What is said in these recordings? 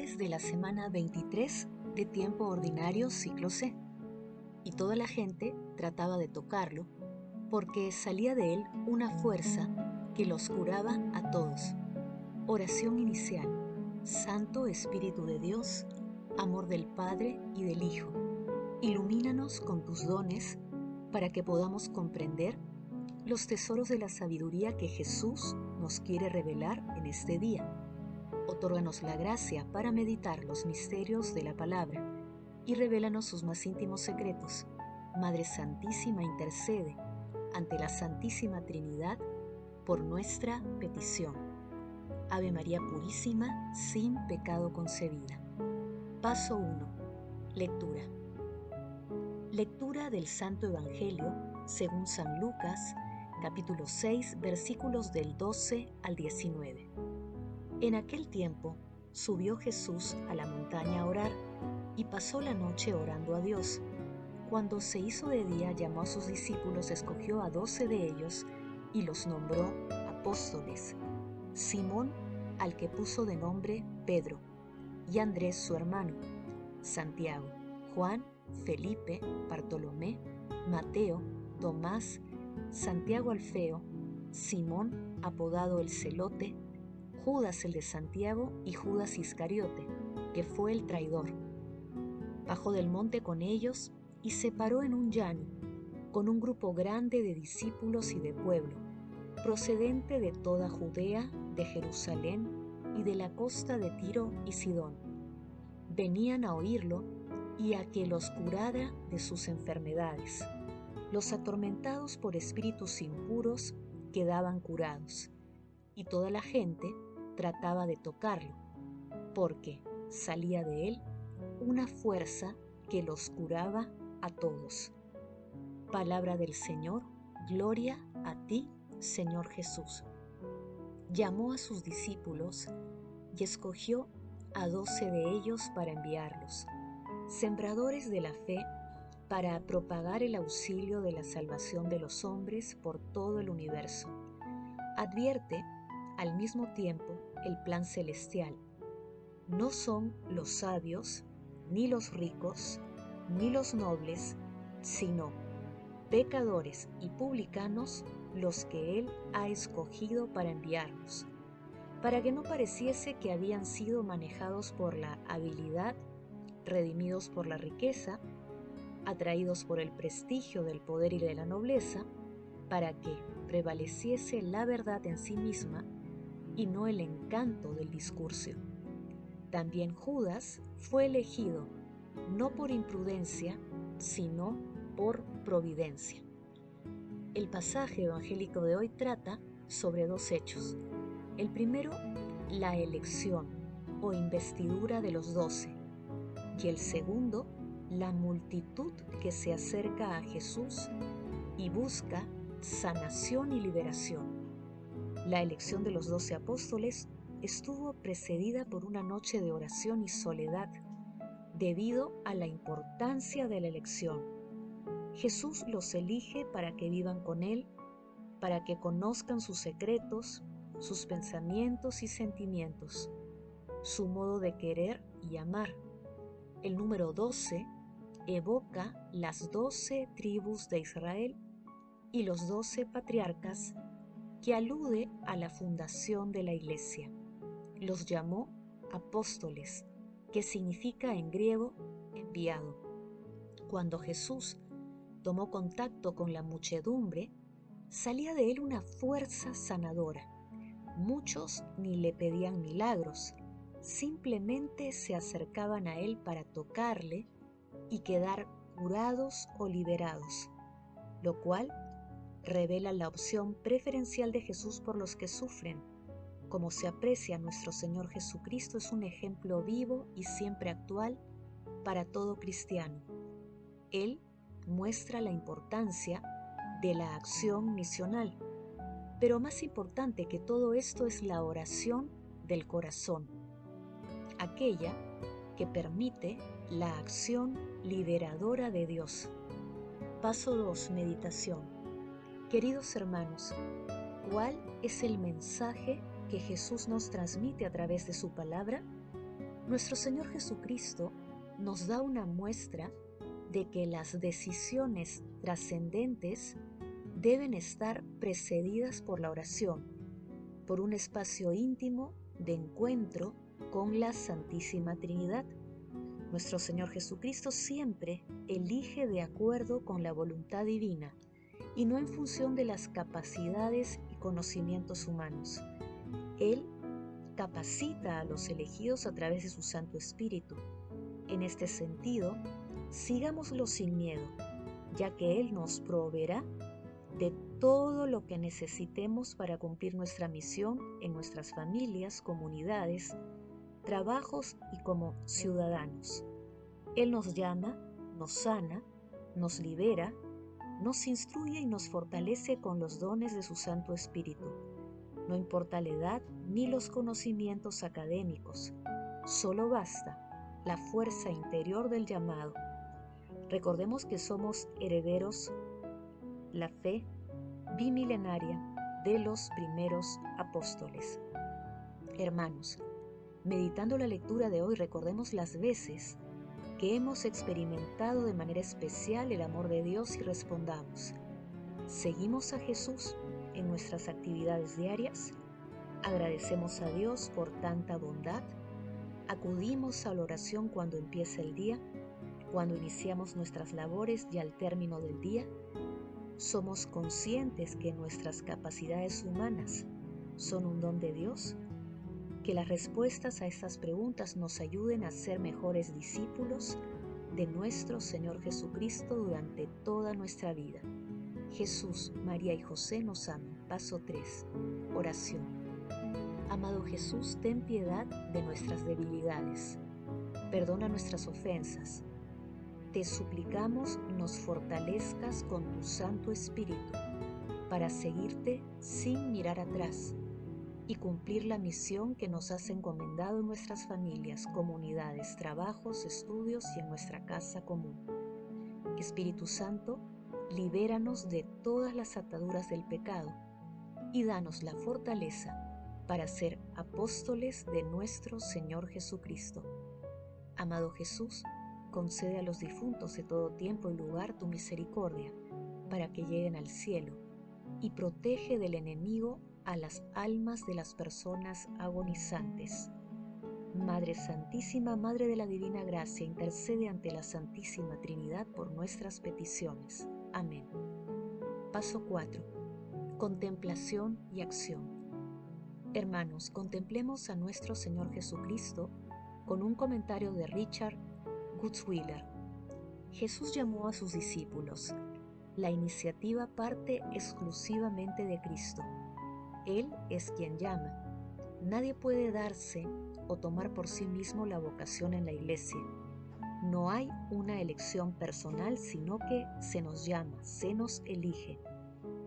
de la semana 23 de tiempo ordinario ciclo C. Y toda la gente trataba de tocarlo porque salía de él una fuerza que los curaba a todos. Oración inicial. Santo Espíritu de Dios, amor del Padre y del Hijo, ilumínanos con tus dones para que podamos comprender los tesoros de la sabiduría que Jesús nos quiere revelar en este día Otórganos la gracia para meditar los misterios de la palabra y revélanos sus más íntimos secretos. Madre Santísima intercede ante la Santísima Trinidad por nuestra petición. Ave María Purísima, sin pecado concebida. Paso 1. Lectura. Lectura del Santo Evangelio según San Lucas, capítulo 6, versículos del 12 al 19. En aquel tiempo subió Jesús a la montaña a orar y pasó la noche orando a Dios. Cuando se hizo de día llamó a sus discípulos, escogió a doce de ellos y los nombró apóstoles. Simón, al que puso de nombre Pedro, y Andrés su hermano, Santiago, Juan, Felipe, Bartolomé, Mateo, Tomás, Santiago Alfeo, Simón, apodado el celote, Judas el de Santiago y Judas Iscariote, que fue el traidor. Bajó del monte con ellos y se paró en un llano, con un grupo grande de discípulos y de pueblo, procedente de toda Judea, de Jerusalén y de la costa de Tiro y Sidón. Venían a oírlo y a que los curara de sus enfermedades. Los atormentados por espíritus impuros quedaban curados, y toda la gente trataba de tocarlo, porque salía de él una fuerza que los curaba a todos. Palabra del Señor, gloria a ti, Señor Jesús. Llamó a sus discípulos y escogió a doce de ellos para enviarlos, sembradores de la fe, para propagar el auxilio de la salvación de los hombres por todo el universo. Advierte al mismo tiempo el plan celestial. No son los sabios, ni los ricos, ni los nobles, sino pecadores y publicanos los que Él ha escogido para enviarnos, para que no pareciese que habían sido manejados por la habilidad, redimidos por la riqueza, atraídos por el prestigio del poder y de la nobleza, para que prevaleciese la verdad en sí misma y no el encanto del discurso. También Judas fue elegido no por imprudencia, sino por providencia. El pasaje evangélico de hoy trata sobre dos hechos. El primero, la elección o investidura de los doce, y el segundo, la multitud que se acerca a Jesús y busca sanación y liberación. La elección de los doce apóstoles estuvo precedida por una noche de oración y soledad, debido a la importancia de la elección. Jesús los elige para que vivan con Él, para que conozcan sus secretos, sus pensamientos y sentimientos, su modo de querer y amar. El número 12 evoca las doce tribus de Israel y los doce patriarcas que alude a la fundación de la iglesia. Los llamó apóstoles, que significa en griego enviado. Cuando Jesús tomó contacto con la muchedumbre, salía de él una fuerza sanadora. Muchos ni le pedían milagros, simplemente se acercaban a él para tocarle y quedar curados o liberados, lo cual revela la opción preferencial de Jesús por los que sufren. Como se aprecia, nuestro Señor Jesucristo es un ejemplo vivo y siempre actual para todo cristiano. Él muestra la importancia de la acción misional, pero más importante que todo esto es la oración del corazón, aquella que permite la acción liberadora de Dios. Paso 2. Meditación. Queridos hermanos, ¿cuál es el mensaje que Jesús nos transmite a través de su palabra? Nuestro Señor Jesucristo nos da una muestra de que las decisiones trascendentes deben estar precedidas por la oración, por un espacio íntimo de encuentro con la Santísima Trinidad. Nuestro Señor Jesucristo siempre elige de acuerdo con la voluntad divina y no en función de las capacidades y conocimientos humanos. Él capacita a los elegidos a través de su Santo Espíritu. En este sentido, sigámoslo sin miedo, ya que Él nos proveerá de todo lo que necesitemos para cumplir nuestra misión en nuestras familias, comunidades, trabajos y como ciudadanos. Él nos llama, nos sana, nos libera, nos instruye y nos fortalece con los dones de su Santo Espíritu. No importa la edad ni los conocimientos académicos, solo basta la fuerza interior del llamado. Recordemos que somos herederos la fe bimilenaria de los primeros apóstoles. Hermanos, meditando la lectura de hoy recordemos las veces que hemos experimentado de manera especial el amor de Dios y respondamos, ¿seguimos a Jesús en nuestras actividades diarias? ¿Agradecemos a Dios por tanta bondad? ¿Acudimos a la oración cuando empieza el día? ¿Cuando iniciamos nuestras labores y al término del día? somos conscientes que nuestras capacidades humanas son un don de Dios, que las respuestas a estas preguntas nos ayuden a ser mejores discípulos de nuestro Señor Jesucristo durante toda nuestra vida. Jesús, María y José nos aman. Paso 3. Oración. Amado Jesús, ten piedad de nuestras debilidades. Perdona nuestras ofensas te suplicamos nos fortalezcas con tu Santo Espíritu para seguirte sin mirar atrás y cumplir la misión que nos has encomendado en nuestras familias, comunidades, trabajos, estudios y en nuestra casa común. Espíritu Santo, libéranos de todas las ataduras del pecado y danos la fortaleza para ser apóstoles de nuestro Señor Jesucristo. Amado Jesús, Concede a los difuntos de todo tiempo y lugar tu misericordia, para que lleguen al cielo, y protege del enemigo a las almas de las personas agonizantes. Madre Santísima, Madre de la Divina Gracia, intercede ante la Santísima Trinidad por nuestras peticiones. Amén. Paso 4. Contemplación y acción. Hermanos, contemplemos a nuestro Señor Jesucristo con un comentario de Richard Gutzwiller. Jesús llamó a sus discípulos. La iniciativa parte exclusivamente de Cristo. Él es quien llama. Nadie puede darse o tomar por sí mismo la vocación en la iglesia. No hay una elección personal, sino que se nos llama, se nos elige.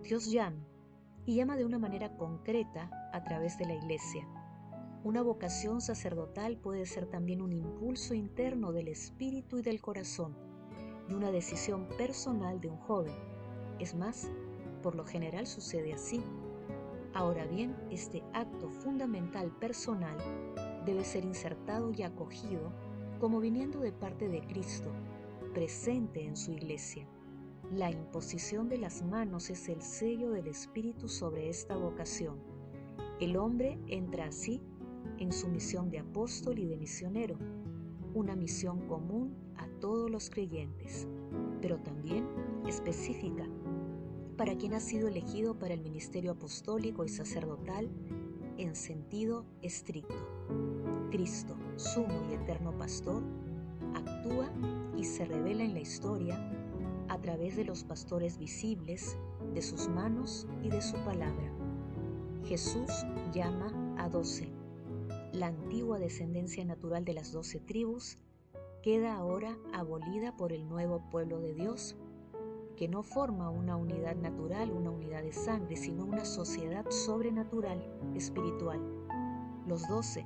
Dios llama y llama de una manera concreta a través de la iglesia. Una vocación sacerdotal puede ser también un impulso interno del espíritu y del corazón y una decisión personal de un joven. Es más, por lo general sucede así. Ahora bien, este acto fundamental personal debe ser insertado y acogido como viniendo de parte de Cristo, presente en su iglesia. La imposición de las manos es el sello del Espíritu sobre esta vocación. El hombre entra así en su misión de apóstol y de misionero, una misión común a todos los creyentes, pero también específica para quien ha sido elegido para el ministerio apostólico y sacerdotal en sentido estricto. Cristo, sumo y eterno pastor, actúa y se revela en la historia a través de los pastores visibles, de sus manos y de su palabra. Jesús llama a doce la antigua descendencia natural de las doce tribus queda ahora abolida por el nuevo pueblo de Dios, que no forma una unidad natural, una unidad de sangre, sino una sociedad sobrenatural, espiritual. Los doce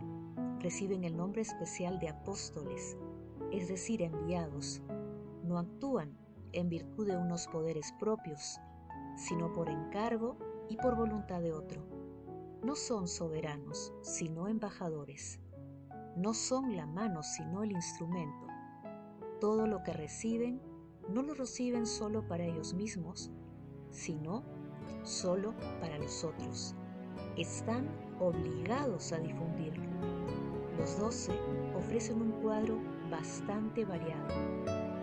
reciben el nombre especial de apóstoles, es decir, enviados. No actúan en virtud de unos poderes propios, sino por encargo y por voluntad de otro no son soberanos, sino embajadores. no son la mano sino el instrumento. Todo lo que reciben no lo reciben solo para ellos mismos, sino solo para los otros. Están obligados a difundirlo. Los doce ofrecen un cuadro bastante variado.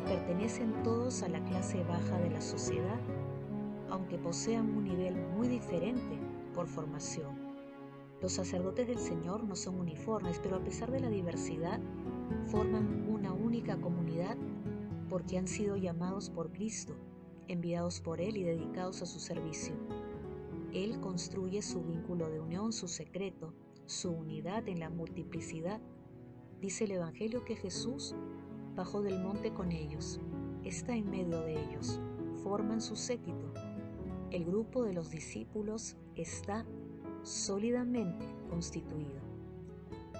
Pertenecen todos a la clase baja de la sociedad, aunque posean un nivel muy diferente por formación. Los sacerdotes del Señor no son uniformes, pero a pesar de la diversidad, forman una única comunidad porque han sido llamados por Cristo, enviados por Él y dedicados a su servicio. Él construye su vínculo de unión, su secreto, su unidad en la multiplicidad. Dice el Evangelio que Jesús bajó del monte con ellos, está en medio de ellos, forman su séquito. El grupo de los discípulos está sólidamente constituido.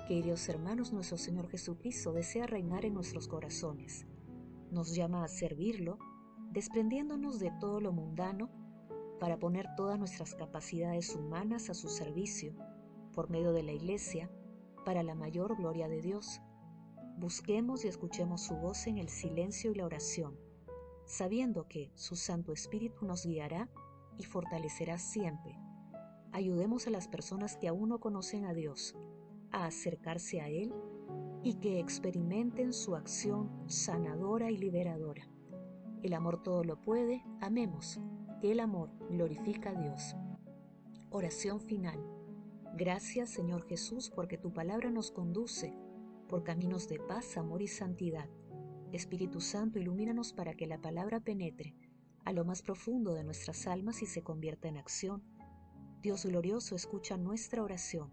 Queridos hermanos, nuestro Señor Jesucristo desea reinar en nuestros corazones. Nos llama a servirlo, desprendiéndonos de todo lo mundano para poner todas nuestras capacidades humanas a su servicio por medio de la Iglesia para la mayor gloria de Dios. Busquemos y escuchemos su voz en el silencio y la oración, sabiendo que su Santo Espíritu nos guiará y fortalecerá siempre ayudemos a las personas que aún no conocen a Dios a acercarse a Él y que experimenten su acción sanadora y liberadora. El amor todo lo puede, amemos, que el amor glorifica a Dios. Oración final. Gracias Señor Jesús porque tu palabra nos conduce por caminos de paz, amor y santidad. Espíritu Santo, ilumínanos para que la palabra penetre a lo más profundo de nuestras almas y se convierta en acción Dios glorioso, escucha nuestra oración.